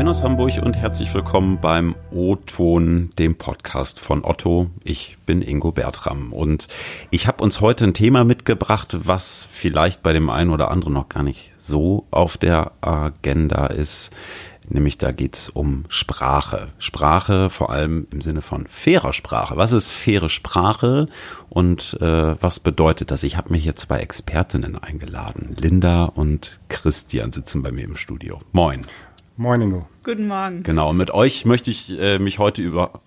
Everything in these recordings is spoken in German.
Moin aus Hamburg und herzlich willkommen beim O-Ton, dem Podcast von Otto. Ich bin Ingo Bertram und ich habe uns heute ein Thema mitgebracht, was vielleicht bei dem einen oder anderen noch gar nicht so auf der Agenda ist. Nämlich da geht's um Sprache. Sprache vor allem im Sinne von fairer Sprache. Was ist faire Sprache und äh, was bedeutet das? Ich habe mir hier zwei Expertinnen eingeladen. Linda und Christian sitzen bei mir im Studio. Moin. Moin Ingo. Guten Morgen. Genau, und mit euch möchte ich äh, mich heute über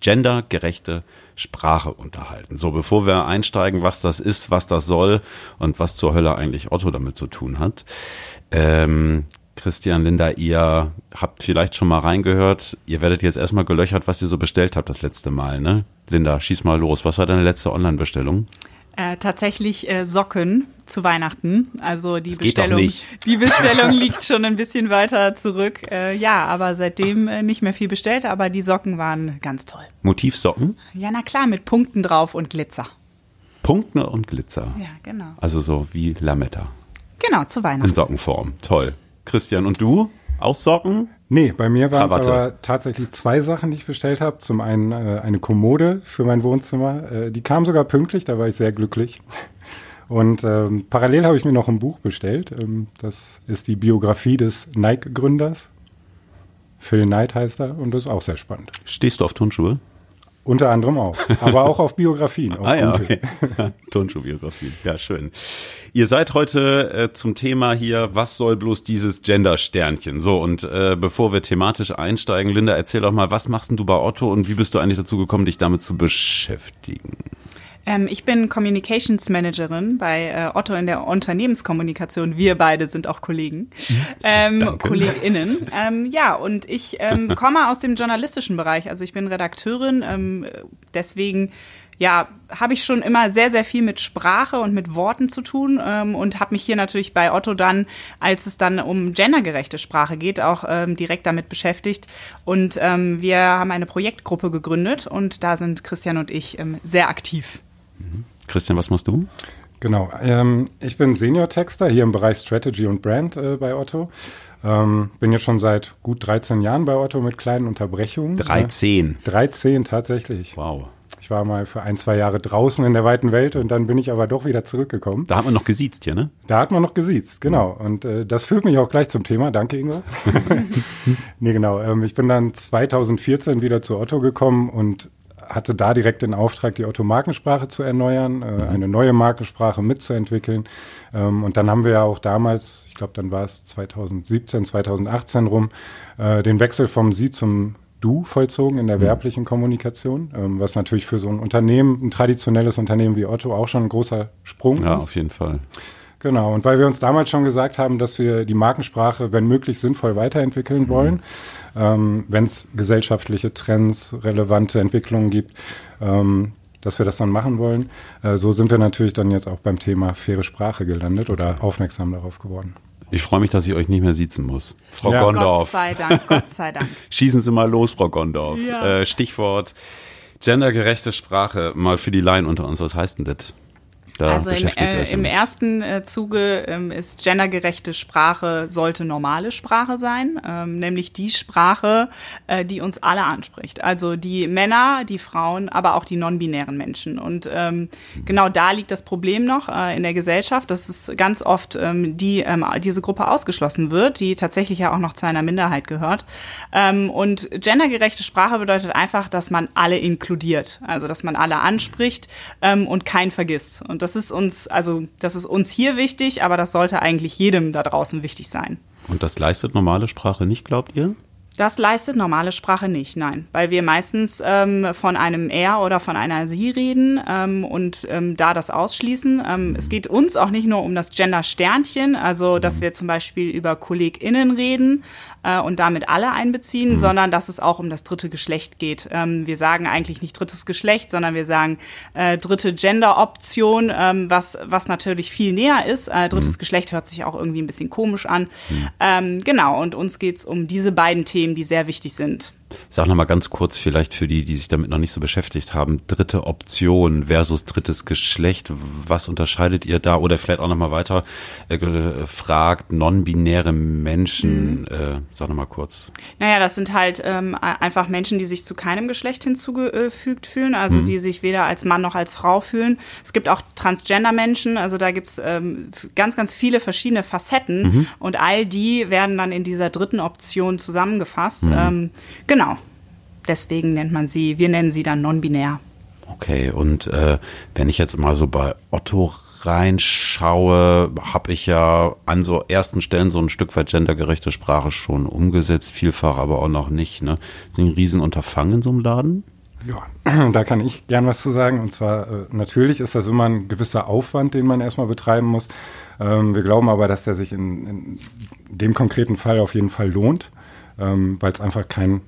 gendergerechte Sprache unterhalten. So, bevor wir einsteigen, was das ist, was das soll und was zur Hölle eigentlich Otto damit zu tun hat. Ähm, Christian, Linda, ihr habt vielleicht schon mal reingehört. Ihr werdet jetzt erstmal gelöchert, was ihr so bestellt habt das letzte Mal, ne? Linda, schieß mal los. Was war deine letzte Online-Bestellung? Äh, tatsächlich äh, Socken zu Weihnachten. Also die das Bestellung, nicht. die Bestellung liegt schon ein bisschen weiter zurück. Äh, ja, aber seitdem äh, nicht mehr viel bestellt, aber die Socken waren ganz toll. Motivsocken? Ja, na klar, mit Punkten drauf und Glitzer. Punkte und Glitzer. Ja, genau. Also so wie Lametta. Genau, zu In Weihnachten. Sockenform. Toll. Christian, und du? Auch Socken? Nee, bei mir waren es aber tatsächlich zwei Sachen, die ich bestellt habe. Zum einen äh, eine Kommode für mein Wohnzimmer. Äh, die kam sogar pünktlich, da war ich sehr glücklich. Und ähm, parallel habe ich mir noch ein Buch bestellt. Ähm, das ist die Biografie des Nike-Gründers. Phil Knight heißt er und das ist auch sehr spannend. Stehst du auf Turnschuhe? Unter anderem auch, aber auch auf Biografien. Auf Ah ja, okay. Turnschuhbiografie. Ja, schön. Ihr seid heute äh, zum Thema hier, was soll bloß dieses Gender-Sternchen? So, und äh, bevor wir thematisch einsteigen, Linda, erzähl doch mal, was machst denn du bei Otto und wie bist du eigentlich dazu gekommen, dich damit zu beschäftigen? Ähm, ich bin Communications Managerin bei äh, Otto in der Unternehmenskommunikation. Wir beide sind auch Kollegen, ähm, Danke. KollegInnen. Ähm, ja, und ich ähm, komme aus dem journalistischen Bereich. Also ich bin Redakteurin, ähm, deswegen ja, habe ich schon immer sehr, sehr viel mit Sprache und mit Worten zu tun ähm, und habe mich hier natürlich bei Otto dann, als es dann um gendergerechte Sprache geht, auch ähm, direkt damit beschäftigt. Und ähm, wir haben eine Projektgruppe gegründet und da sind Christian und ich ähm, sehr aktiv. Christian, was machst du? Genau. Ähm, ich bin Senior-Texter hier im Bereich Strategy und Brand äh, bei Otto. Ähm, bin jetzt schon seit gut 13 Jahren bei Otto mit kleinen Unterbrechungen. 13. Äh, 13 tatsächlich. Wow. Ich war mal für ein, zwei Jahre draußen in der weiten Welt und dann bin ich aber doch wieder zurückgekommen. Da hat man noch gesiezt hier, ne? Da hat man noch gesiezt, genau. Und äh, das führt mich auch gleich zum Thema. Danke, Ingo. nee, genau. Ähm, ich bin dann 2014 wieder zu Otto gekommen und hatte da direkt den Auftrag, die Otto-Markensprache zu erneuern, äh, eine neue Markensprache mitzuentwickeln. Ähm, und dann haben wir ja auch damals, ich glaube, dann war es 2017, 2018 rum, äh, den Wechsel vom Sie zum Du vollzogen in der werblichen Kommunikation, ähm, was natürlich für so ein Unternehmen, ein traditionelles Unternehmen wie Otto auch schon ein großer Sprung Ja, ist. auf jeden Fall. Genau, und weil wir uns damals schon gesagt haben, dass wir die Markensprache, wenn möglich, sinnvoll weiterentwickeln wollen, ähm, wenn es gesellschaftliche Trends, relevante Entwicklungen gibt, ähm, dass wir das dann machen wollen. Äh, so sind wir natürlich dann jetzt auch beim Thema faire Sprache gelandet oder aufmerksam darauf geworden. Ich freue mich, dass ich euch nicht mehr siezen muss. Frau Ja. Gott Gondorf. sei Dank, Gott sei Dank. Schießen Sie mal los, Frau Gondorf. Ja. Äh, Stichwort gendergerechte Sprache. Mal für die Laien unter uns. Was heißt denn das? Da also im, äh, im ersten äh, Zuge ähm, ist gendergerechte Sprache sollte normale Sprache sein, ähm, nämlich die Sprache, äh, die uns alle anspricht. Also die Männer, die Frauen, aber auch die non-binären Menschen. Und ähm, genau da liegt das Problem noch äh, in der Gesellschaft, dass es ganz oft ähm, die ähm, diese Gruppe ausgeschlossen wird, die tatsächlich ja auch noch zu einer Minderheit gehört. Ähm, und gendergerechte Sprache bedeutet einfach, dass man alle inkludiert, also dass man alle anspricht und keinen vergisst. Und das ist uns, also das ist uns hier wichtig, aber das sollte eigentlich jedem da draußen wichtig sein. Und das leistet normale Sprache nicht, glaubt ihr? Das leistet normale Sprache nicht, nein, weil wir meistens ähm, von einem Er oder von einer Sie reden ähm, und ähm, da das ausschließen. Ähm, es geht uns auch nicht nur um das Gender-Sternchen, also dass wir zum Beispiel über KollegInnen reden äh, und damit alle einbeziehen, sondern dass es auch um das dritte Geschlecht geht. Ähm, wir sagen eigentlich nicht drittes Geschlecht, sondern wir sagen äh, dritte Gender-Option, ähm, was, was natürlich viel näher ist. Äh, drittes Geschlecht hört sich auch irgendwie ein bisschen komisch an. Ähm, genau, und uns geht's um diese beiden Themen, die sehr wichtig sind. Sag noch mal ganz kurz vielleicht für die, die sich damit noch nicht so beschäftigt haben, dritte Option versus drittes Geschlecht. Was unterscheidet ihr da? Oder vielleicht auch noch mal weiter äh, gefragt, non-binäre Menschen. Mhm. Äh, sag noch mal kurz. Naja, das sind halt ähm, einfach Menschen, die sich zu keinem Geschlecht hinzugefügt fühlen, also mhm. die sich weder als Mann noch als Frau fühlen. Es gibt auch Transgender-Menschen, also da gibt's ähm, ganz, ganz viele verschiedene Facetten mhm. und all die werden dann in dieser dritten Option zusammengefasst. Mhm. Ähm, genau. Deswegen nennt man sie, wir nennen sie dann non-binär. Okay, und äh, wenn ich jetzt mal so bei Otto reinschaue, habe ich ja an so ersten Stellen so ein Stück weit gendergerechte Sprache schon umgesetzt, vielfach aber auch noch nicht. Ne? Das ist ein Riesenunterfangen in so einem Laden? Ja, da kann ich gern was zu sagen. Und zwar, äh, natürlich ist das immer ein gewisser Aufwand, den man erstmal betreiben muss. Ähm, wir glauben aber, dass der sich in, in dem konkreten Fall auf jeden Fall lohnt ähm, weil es einfach kein,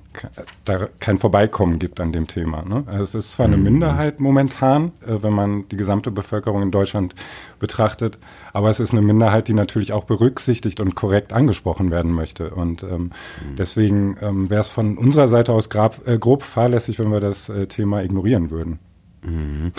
kein Vorbeikommen gibt an dem Thema. Ne? Also es ist zwar eine mhm. Minderheit momentan, äh, wenn man die gesamte Bevölkerung in Deutschland betrachtet, aber es ist eine Minderheit, die natürlich auch berücksichtigt und korrekt angesprochen werden möchte. Und ähm, mhm. deswegen ähm, wäre es von unserer Seite aus grab, äh, grob fahrlässig, wenn wir das äh, Thema ignorieren würden. Mhm.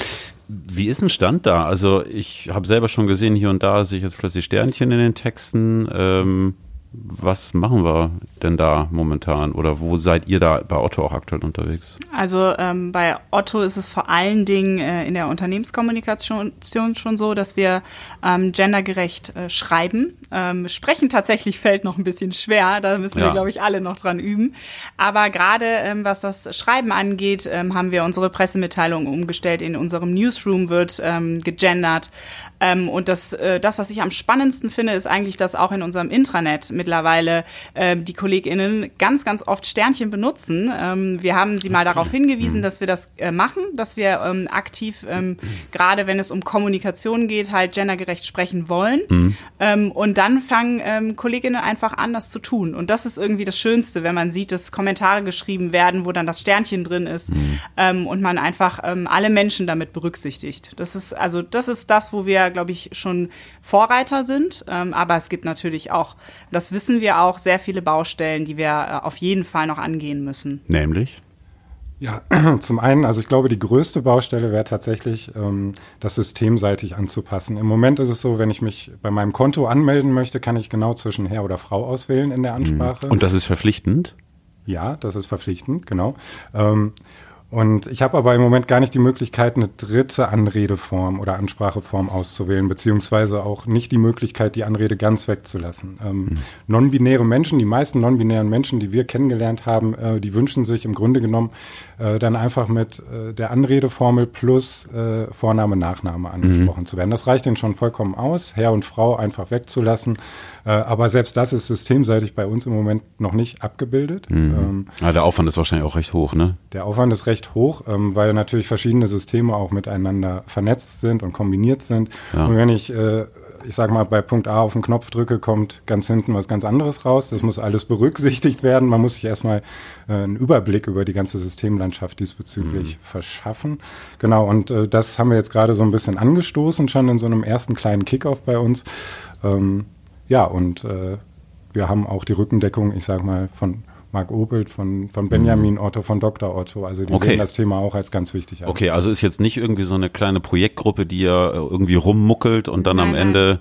Wie ist ein Stand da? Also ich habe selber schon gesehen, hier und da sehe ich jetzt plötzlich Sternchen in den Texten. Ähm, was machen wir denn da momentan oder wo seid ihr da bei Otto auch aktuell unterwegs? Also ähm, bei Otto ist es vor allen Dingen äh, in der Unternehmenskommunikation schon so, dass wir ähm, gendergerecht äh, schreiben. Ähm, sprechen tatsächlich fällt noch ein bisschen schwer, da müssen ja. wir, glaube ich, alle noch dran üben. Aber gerade ähm, was das Schreiben angeht, ähm, haben wir unsere Pressemitteilung umgestellt. In unserem Newsroom wird ähm, gegendert. Ähm, und das, äh, das, was ich am spannendsten finde, ist eigentlich, dass auch in unserem Intranet mittlerweile äh, die KollegInnen ganz, ganz oft Sternchen benutzen. Ähm, wir haben sie mal darauf hingewiesen, mhm. dass wir das äh, machen, dass wir ähm, aktiv, ähm, gerade wenn es um Kommunikation geht, halt gendergerecht sprechen wollen. Mhm. Ähm, und dann fangen ähm, KollegInnen einfach an, das zu tun. Und das ist irgendwie das Schönste, wenn man sieht, dass Kommentare geschrieben werden, wo dann das Sternchen drin ist mhm. ähm, und man einfach ähm, alle Menschen damit berücksichtigt. Das ist also das ist das, wo wir, glaube ich, schon Vorreiter sind. Ähm, aber es gibt natürlich auch, das wissen wir auch, sehr viele Baustellen, die wir äh, auf jeden Fall noch angehen müssen. Nämlich? Ja, zum einen, also ich glaube, die größte Baustelle wäre tatsächlich, ähm, das systemseitig anzupassen. Im Moment ist es so, wenn ich mich bei meinem Konto anmelden möchte, kann ich genau zwischen Herr oder Frau auswählen in der mhm. Ansprache. Und das ist verpflichtend? Ja, das ist verpflichtend, genau. Ähm, und ich habe aber im Moment gar nicht die Möglichkeit, eine dritte Anredeform oder Anspracheform auszuwählen, beziehungsweise auch nicht die Möglichkeit, die Anrede ganz wegzulassen. Ähm, mhm. Non-binäre Menschen, die meisten non-binären Menschen, die wir kennengelernt haben, äh, die wünschen sich im Grunde genommen äh, dann einfach mit äh, der Anredeformel plus äh, Vorname, Nachname angesprochen mhm. zu werden. Das reicht ihnen schon vollkommen aus, Herr und Frau einfach wegzulassen. Äh, aber selbst das ist systemseitig bei uns im Moment noch nicht abgebildet. Mhm. Ähm, ja, der Aufwand ist wahrscheinlich auch recht hoch, ne? Der Aufwand ist recht hoch, ähm, weil natürlich verschiedene Systeme auch miteinander vernetzt sind und kombiniert sind. Ja. Und wenn ich äh, ich sag mal, bei Punkt A auf den Knopf drücke, kommt ganz hinten was ganz anderes raus. Das muss alles berücksichtigt werden. Man muss sich erstmal äh, einen Überblick über die ganze Systemlandschaft diesbezüglich mhm. verschaffen. Genau, und äh, das haben wir jetzt gerade so ein bisschen angestoßen, schon in so einem ersten kleinen Kickoff bei uns. Ähm, ja, und äh, wir haben auch die Rückendeckung, ich sag mal, von Marc Opelt, von, von Benjamin Otto, von Dr. Otto. Also die okay. sehen das Thema auch als ganz wichtig an. Okay, also ist jetzt nicht irgendwie so eine kleine Projektgruppe, die ja irgendwie rummuckelt und dann nein, am Ende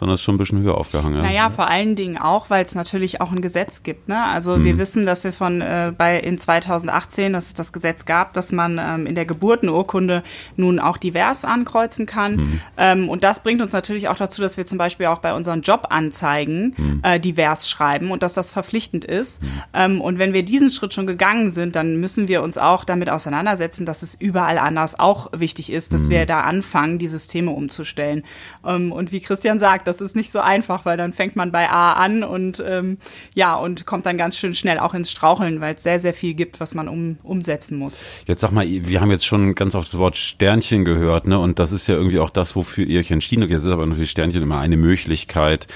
sondern es ist schon ein bisschen höher aufgehangen. Ja. Naja, vor allen Dingen auch, weil es natürlich auch ein Gesetz gibt. Ne? Also mhm. wir wissen, dass wir von äh, bei in 2018, dass es das Gesetz gab, dass man ähm, in der Geburtenurkunde nun auch divers ankreuzen kann. Mhm. Ähm, und das bringt uns natürlich auch dazu, dass wir zum Beispiel auch bei unseren Jobanzeigen mhm. äh, divers schreiben und dass das verpflichtend ist. Mhm. Ähm, und wenn wir diesen Schritt schon gegangen sind, dann müssen wir uns auch damit auseinandersetzen, dass es überall anders auch wichtig ist, dass mhm. wir da anfangen, die Systeme umzustellen. Ähm, und wie Christian sagt, das ist nicht so einfach, weil dann fängt man bei A an und ähm, ja, und kommt dann ganz schön schnell auch ins Straucheln, weil es sehr, sehr viel gibt, was man um, umsetzen muss. Jetzt sag mal, wir haben jetzt schon ganz oft das Wort Sternchen gehört, ne? Und das ist ja irgendwie auch das, wofür ihr euch entschieden habt. Jetzt ist aber natürlich Sternchen immer eine Möglichkeit,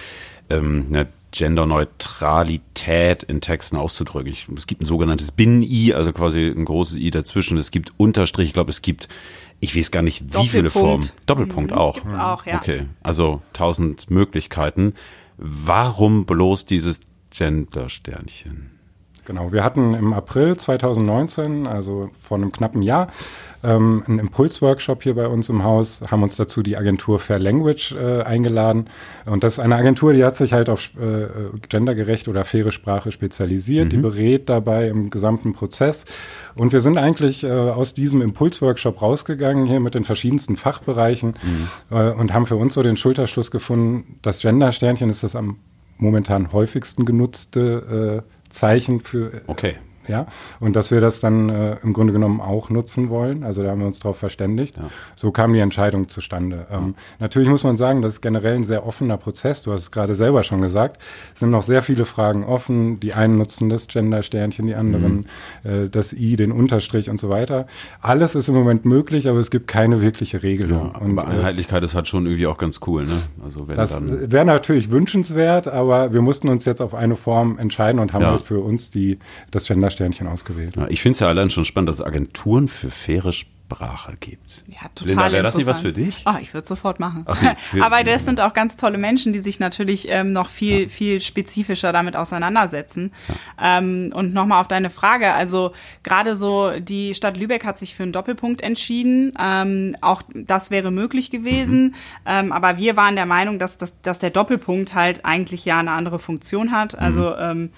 ähm, eine Genderneutralität in Texten auszudrücken. Ich, es gibt ein sogenanntes Bin-I, also quasi ein großes I dazwischen. Es gibt Unterstrich, ich glaube, es gibt ich weiß gar nicht, wie viele Formen. Doppelpunkt mhm, auch. Gibt's auch, ja. Okay, also tausend Möglichkeiten. Warum bloß dieses Gender-Sternchen? Genau, wir hatten im April 2019, also vor einem knappen Jahr, ähm, einen Impulsworkshop hier bei uns im Haus, haben uns dazu die Agentur Fair Language äh, eingeladen. Und das ist eine Agentur, die hat sich halt auf äh, gendergerecht oder faire Sprache spezialisiert, mhm. die berät dabei im gesamten Prozess. Und wir sind eigentlich äh, aus diesem Impulsworkshop rausgegangen hier mit den verschiedensten Fachbereichen mhm. äh, und haben für uns so den Schulterschluss gefunden, das Gender-Sternchen ist das am momentan häufigsten genutzte äh, Zeichen für okay. Ja, und dass wir das dann äh, im Grunde genommen auch nutzen wollen. Also da haben wir uns darauf verständigt. Ja. So kam die Entscheidung zustande. Ähm, ja. Natürlich muss man sagen, das ist generell ein sehr offener Prozess. Du hast es gerade selber schon gesagt. Es sind noch sehr viele Fragen offen. Die einen nutzen das Gender-Sternchen, die anderen mhm. äh, das I, den Unterstrich und so weiter. Alles ist im Moment möglich, aber es gibt keine wirkliche Regelung. Ja, und, äh, Einheitlichkeit ist halt schon irgendwie auch ganz cool. Ne? Also wenn das wäre natürlich wünschenswert, aber wir mussten uns jetzt auf eine Form entscheiden und haben halt für uns die, das Gender Sternchen ausgewählt. Ja, ich finde es ja allein schon spannend, dass es Agenturen für faire Sprache gibt. Ja, total. wäre das nicht was für dich? Oh, ich würde sofort machen. Ach, Aber das sind auch ganz tolle Menschen, die sich natürlich ähm, noch viel, ja. viel spezifischer damit auseinandersetzen. Ja. Ähm, und nochmal auf deine Frage. Also gerade so, die Stadt Lübeck hat sich für einen Doppelpunkt entschieden. Ähm, auch das wäre möglich gewesen. Mhm. Ähm, aber wir waren der Meinung, dass, dass, dass der Doppelpunkt halt eigentlich ja eine andere Funktion hat. Also mhm. ähm,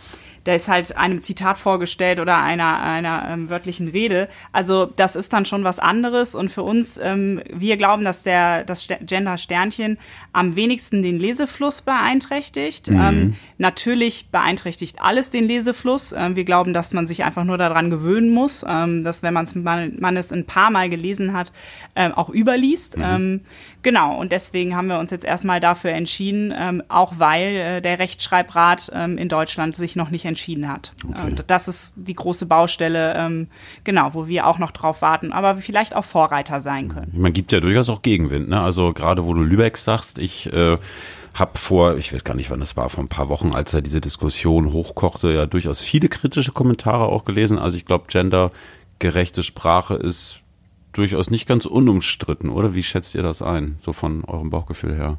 der ist halt einem Zitat vorgestellt oder einer, einer ähm, wörtlichen Rede. Also das ist dann schon was anderes und für uns, ähm, wir glauben, dass der das Gender-Sternchen am wenigsten den Lesefluss beeinträchtigt. Mhm. Ähm, natürlich beeinträchtigt alles den Lesefluss. Ähm, wir glauben, dass man sich einfach nur daran gewöhnen muss, ähm, dass wenn man, man es ein paar Mal gelesen hat, ähm, auch überliest. Mhm. Genau, und deswegen haben wir uns jetzt erstmal dafür entschieden, auch weil äh, der Rechtschreibrat in Deutschland sich noch nicht entschieden hat. Okay. Und das ist die große Baustelle, ähm, genau, wo wir auch noch drauf warten, aber vielleicht auch Vorreiter sein können. Man gibt ja durchaus auch Gegenwind, ne? Also gerade wo du Lübeck sagst, ich äh, habe vor, ich weiß gar nicht, wann das war, vor ein paar Wochen, als er diese Diskussion hochkochte, ja durchaus viele kritische Kommentare auch gelesen. Also ich glaube, gendergerechte Sprache ist durchaus nicht ganz unumstritten, oder? Wie schätzt ihr das ein, so von eurem Bauchgefühl her?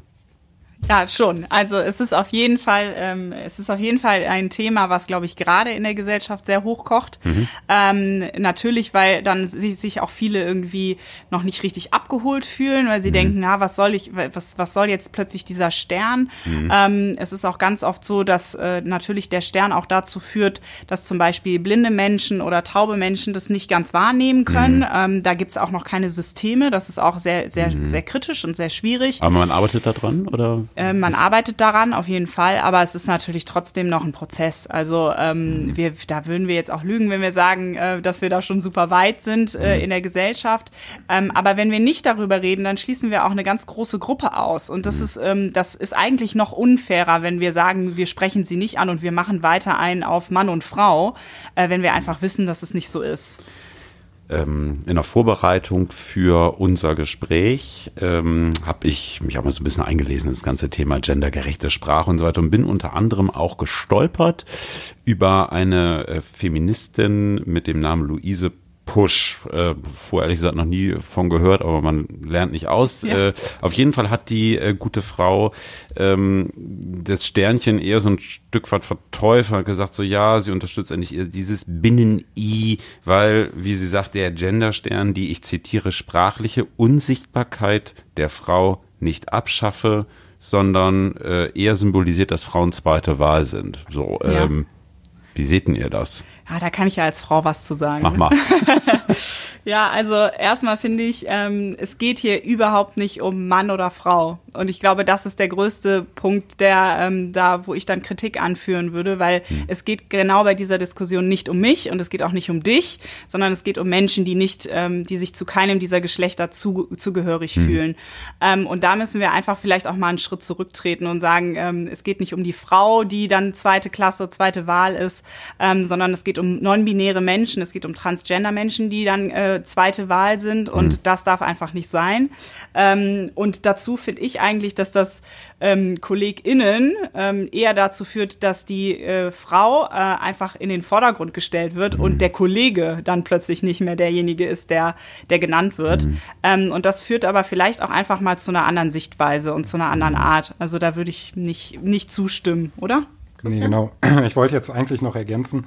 Ja, schon. Also es ist auf jeden Fall, ähm, es ist auf jeden Fall ein Thema, was, glaube ich, gerade in der Gesellschaft sehr hochkocht. Mhm. Ähm, natürlich, weil dann sich auch viele irgendwie noch nicht richtig abgeholt fühlen, weil sie mhm. denken, na, was soll ich, was, was soll jetzt plötzlich dieser Stern? Mhm. Ähm, es ist auch ganz oft so, dass äh, natürlich der Stern auch dazu führt, dass zum Beispiel blinde Menschen oder taube Menschen das nicht ganz wahrnehmen können. Mhm. Ähm, da gibt's auch noch keine Systeme. Das ist auch sehr, sehr, mhm. sehr kritisch und sehr schwierig. Aber man arbeitet da dran, oder? Äh, man arbeitet daran, auf jeden Fall, aber es ist natürlich trotzdem noch ein Prozess. Also ähm, wir, da würden wir jetzt auch lügen, wenn wir sagen, äh, dass wir da schon super weit sind äh, mhm. in der Gesellschaft. Ähm, aber wenn wir nicht darüber reden, dann schließen wir auch eine ganz große Gruppe aus. Und das mhm. ist, ähm, das ist eigentlich noch unfairer, wenn wir sagen, wir sprechen sie nicht an und wir machen weiter ein auf Mann und Frau, äh, wenn wir einfach wissen, dass es nicht so ist ähm, in der Vorbereitung für unser Gespräch ähm, habe ich mich auch mal so ein bisschen eingelesen in das ganze Thema gendergerechte Sprache und so weiter und bin unter anderem auch gestolpert über eine äh, Feministin mit dem Namen Luise Push. Äh, vorher ehrlich gesagt noch nie von gehört, aber man lernt nicht aus. Ja. Äh, auf jeden Fall hat die äh, gute Frau ähm, das Sternchen eher so ein Stück weit verteufelt, gesagt so, ja, sie unterstützt eigentlich eher dieses Binnen-I, weil, wie sie sagt, der Genderstern, die ich zitiere, sprachliche Unsichtbarkeit der Frau nicht abschaffe, sondern äh, eher symbolisiert, dass Frauen zweite Wahl sind. So, ja. ähm, wie seht denn ihr das? Ja, da kann ich ja als Frau was zu sagen. Mach mal. ja, also erstmal finde ich, ähm, es geht hier überhaupt nicht um Mann oder Frau. Und ich glaube, das ist der größte Punkt, der ähm, da, wo ich dann Kritik anführen würde, weil hm. es geht genau bei dieser Diskussion nicht um mich und es geht auch nicht um dich, sondern es geht um Menschen, die nicht, ähm, die sich zu keinem dieser Geschlechter zu, zugehörig hm. fühlen. Ähm, und da müssen wir einfach vielleicht auch mal einen Schritt zurücktreten und sagen, ähm, es geht nicht um die Frau, die dann zweite Klasse, zweite Wahl ist, ähm, sondern es geht geht um non-binäre Menschen, es geht um Transgender-Menschen, die dann äh, zweite Wahl sind und mhm. das darf einfach nicht sein. Ähm, und dazu finde ich eigentlich, dass das ähm, KollegInnen ähm, eher dazu führt, dass die äh, Frau äh, einfach in den Vordergrund gestellt wird mhm. und der Kollege dann plötzlich nicht mehr derjenige ist, der, der genannt wird. Mhm. Ähm, und das führt aber vielleicht auch einfach mal zu einer anderen Sichtweise und zu einer anderen Art. Also da würde ich nicht, nicht zustimmen, oder? Nee, genau. Ich wollte jetzt eigentlich noch ergänzen,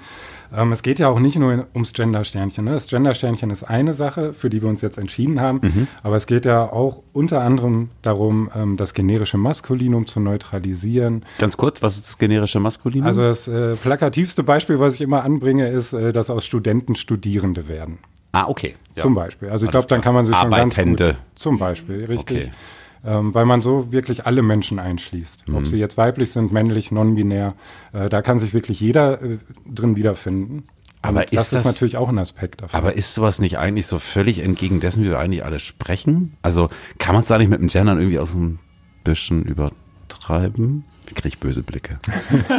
ähm, es geht ja auch nicht nur ums Gender-Sternchen. Ne? Das Gender-Sternchen ist eine Sache, für die wir uns jetzt entschieden haben, mhm. aber es geht ja auch unter anderem darum, ähm, das generische Maskulinum zu neutralisieren. Ganz kurz, was ist das generische Maskulinum? Also das äh, plakativste Beispiel, was ich immer anbringe, ist, äh, dass aus Studenten Studierende werden. Ah, okay. Ja. Zum Beispiel. Also ich glaube, dann kann man sich schon ganz gut... Zum Beispiel, richtig. Okay ähm, weil man so wirklich alle Menschen einschließt. Mhm. Ob sie jetzt weiblich sind, männlich, non-binär, äh, da kann sich wirklich jeder äh, drin wiederfinden. Aber ist das, das ist natürlich auch ein Aspekt davon. Aber ist sowas nicht eigentlich so völlig entgegen dessen, wie wir eigentlich alle sprechen? Also kann man es da nicht mit dem Gendern irgendwie aus ein bisschen übertreiben? Kriege ich böse Blicke.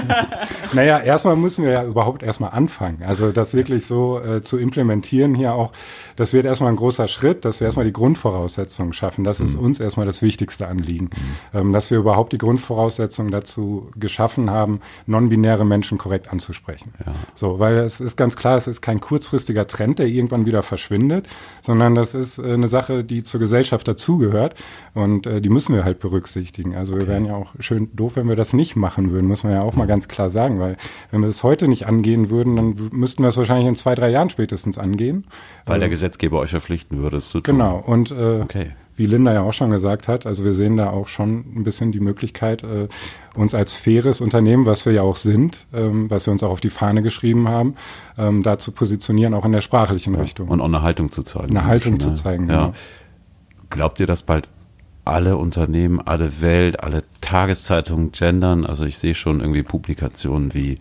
naja, erstmal müssen wir ja überhaupt erstmal anfangen. Also das wirklich so äh, zu implementieren hier auch, das wird erstmal ein großer Schritt, dass wir erstmal die Grundvoraussetzungen schaffen. Das mhm. ist uns erstmal das wichtigste Anliegen. Mhm. Ähm, dass wir überhaupt die Grundvoraussetzungen dazu geschaffen haben, non-binäre Menschen korrekt anzusprechen. Ja. So, weil es ist ganz klar, es ist kein kurzfristiger Trend, der irgendwann wieder verschwindet, sondern das ist äh, eine Sache, die zur Gesellschaft dazugehört und äh, die müssen wir halt berücksichtigen. Also okay. wir wären ja auch schön doof, wenn wir das das nicht machen würden, muss man ja auch mal ganz klar sagen, weil wenn wir das heute nicht angehen würden, dann müssten wir es wahrscheinlich in zwei, drei Jahren spätestens angehen. Weil der ähm, Gesetzgeber euch verpflichten würde, es zu tun. Genau, und äh, okay. wie Linda ja auch schon gesagt hat, also wir sehen da auch schon ein bisschen die Möglichkeit, äh, uns als faires Unternehmen, was wir ja auch sind, ähm, was wir uns auch auf die Fahne geschrieben haben, ähm, da zu positionieren, auch in der sprachlichen ja, Richtung. Und auch eine Haltung zu zeigen. Eine Haltung zu zeigen, ja. genau. Glaubt ihr, dass bald alle Unternehmen, alle Welt, alle Tageszeitungen gendern. Also ich sehe schon irgendwie Publikationen wie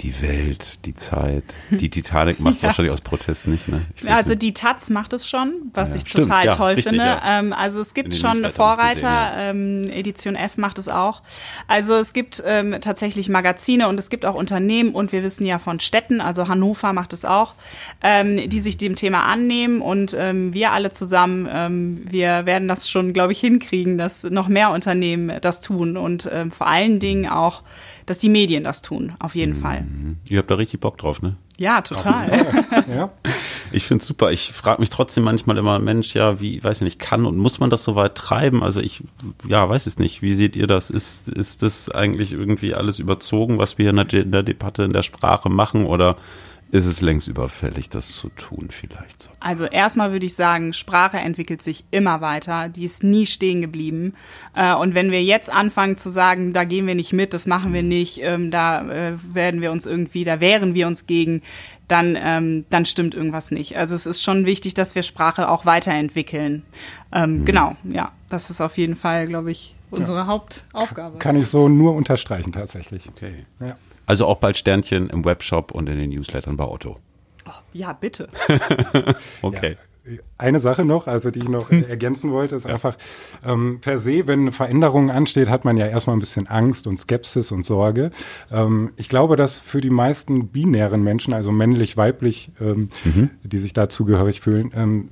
die Welt, die Zeit. Die Titanic macht es ja. wahrscheinlich aus Protest nicht, ne? Also nicht. die Taz macht es schon, was ja, ich stimmt, total ja, toll richtig, finde. Ähm, also es gibt schon Vorreiter, gesehen, ähm, Edition F macht es auch. Also es gibt ähm, tatsächlich Magazine und es gibt auch Unternehmen und wir wissen ja von Städten, also Hannover macht es auch, ähm, die sich dem Thema annehmen und ähm, wir alle zusammen, ähm, wir werden das schon, glaube ich, hinkriegen, dass noch mehr Unternehmen das tun und ähm, vor allen Dingen auch dass die Medien das tun, auf jeden mhm. Fall. Ihr habt da richtig Bock drauf, ne? Ja, total. ja. Ich finde es super. Ich frage mich trotzdem manchmal immer, Mensch, ja, wie, weiß ich nicht, kann und muss man das so weit treiben? Also ich, ja, weiß es nicht. Wie seht ihr das? Ist, ist das eigentlich irgendwie alles überzogen, was wir in der, in der Debatte, in der Sprache machen? Oder ist es längst überfällig, das zu tun vielleicht. So. Also erstmal würde ich sagen, Sprache entwickelt sich immer weiter, die ist nie stehen geblieben. Äh, und wenn wir jetzt anfangen zu sagen, da gehen wir nicht mit, das machen wir nicht, ähm, da äh, werden wir uns irgendwie, da wehren wir uns gegen, dann, ähm, dann stimmt irgendwas nicht. Also es ist schon wichtig, dass wir Sprache auch weiterentwickeln. Ähm, mhm. Genau, ja, das ist auf jeden Fall, glaube ich, unsere ja. Hauptaufgabe. Kann ich so nur unterstreichen tatsächlich. Okay. Ja. Also auch bald Sternchen im Webshop und in den Newslettern bei Otto. Oh, ja, bitte. okay. Ja, eine Sache noch, also die ich noch ergänzen wollte, ist einfach ähm, per se, wenn eine Veränderung ansteht, hat man ja erstmal ein bisschen Angst und Skepsis und Sorge. Ähm, ich glaube, dass für die meisten binären Menschen, also männlich, weiblich, ähm, mhm. die sich da zugehörig fühlen, ähm,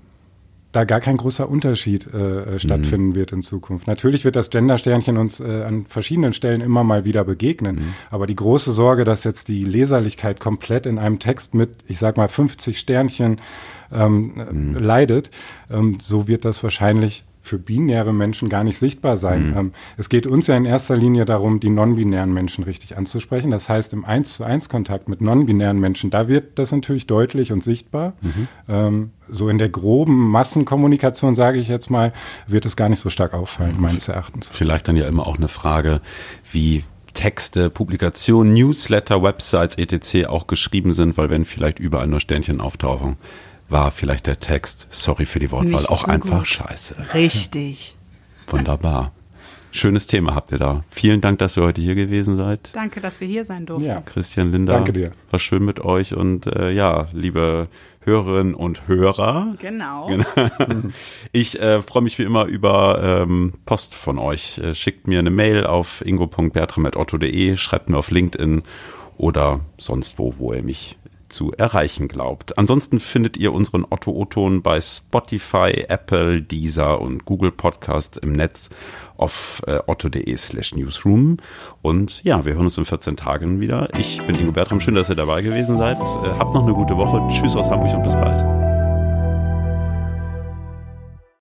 da gar kein großer Unterschied äh, äh, stattfinden mhm. wird in Zukunft. Natürlich wird das Gender-Sternchen uns äh, an verschiedenen Stellen immer mal wieder begegnen, mhm. aber die große Sorge, dass jetzt die Leserlichkeit komplett in einem Text mit, ich sag mal, 50 Sternchen ähm, mhm. leidet, ähm, so wird das wahrscheinlich für binäre Menschen gar nicht sichtbar sein. Mhm. Ähm, es geht uns ja in erster Linie darum, die non-binären Menschen richtig anzusprechen. Das heißt, im Eins zu eins Kontakt mit non-binären Menschen, da wird das natürlich deutlich und sichtbar. Mhm. Ähm, so in der groben Massenkommunikation, sage ich jetzt mal, wird es gar nicht so stark auffallen, meines Erachtens. Vielleicht dann ja immer auch eine Frage, wie Texte, Publikationen, Newsletter, Websites, etc. auch geschrieben sind, weil wenn vielleicht überall nur Sternchen auftauchen, war vielleicht der Text, sorry für die Wortwahl, Nicht auch so einfach gut. scheiße. Richtig. Wunderbar. Schönes Thema habt ihr da. Vielen Dank, dass ihr heute hier gewesen seid. Danke, dass wir hier sein durften. Ja. Christian, Linda. Danke dir. War schön mit euch und äh, ja, liebe Hörerinnen und Hörer. Genau. Ich äh, freue mich wie immer über ähm, Post von euch. Äh, schickt mir eine Mail auf ingo.bertram.otto.de, schreibt mir auf LinkedIn oder sonst wo, wo ihr mich zu erreichen glaubt. Ansonsten findet ihr unseren Otto O-Ton bei Spotify, Apple, Deezer und Google Podcast im Netz auf äh, otto.de slash newsroom. Und ja, wir hören uns in 14 Tagen wieder. Ich bin Ingo Bertram. Schön, dass ihr dabei gewesen seid. Äh, habt noch eine gute Woche. Tschüss aus Hamburg und bis bald.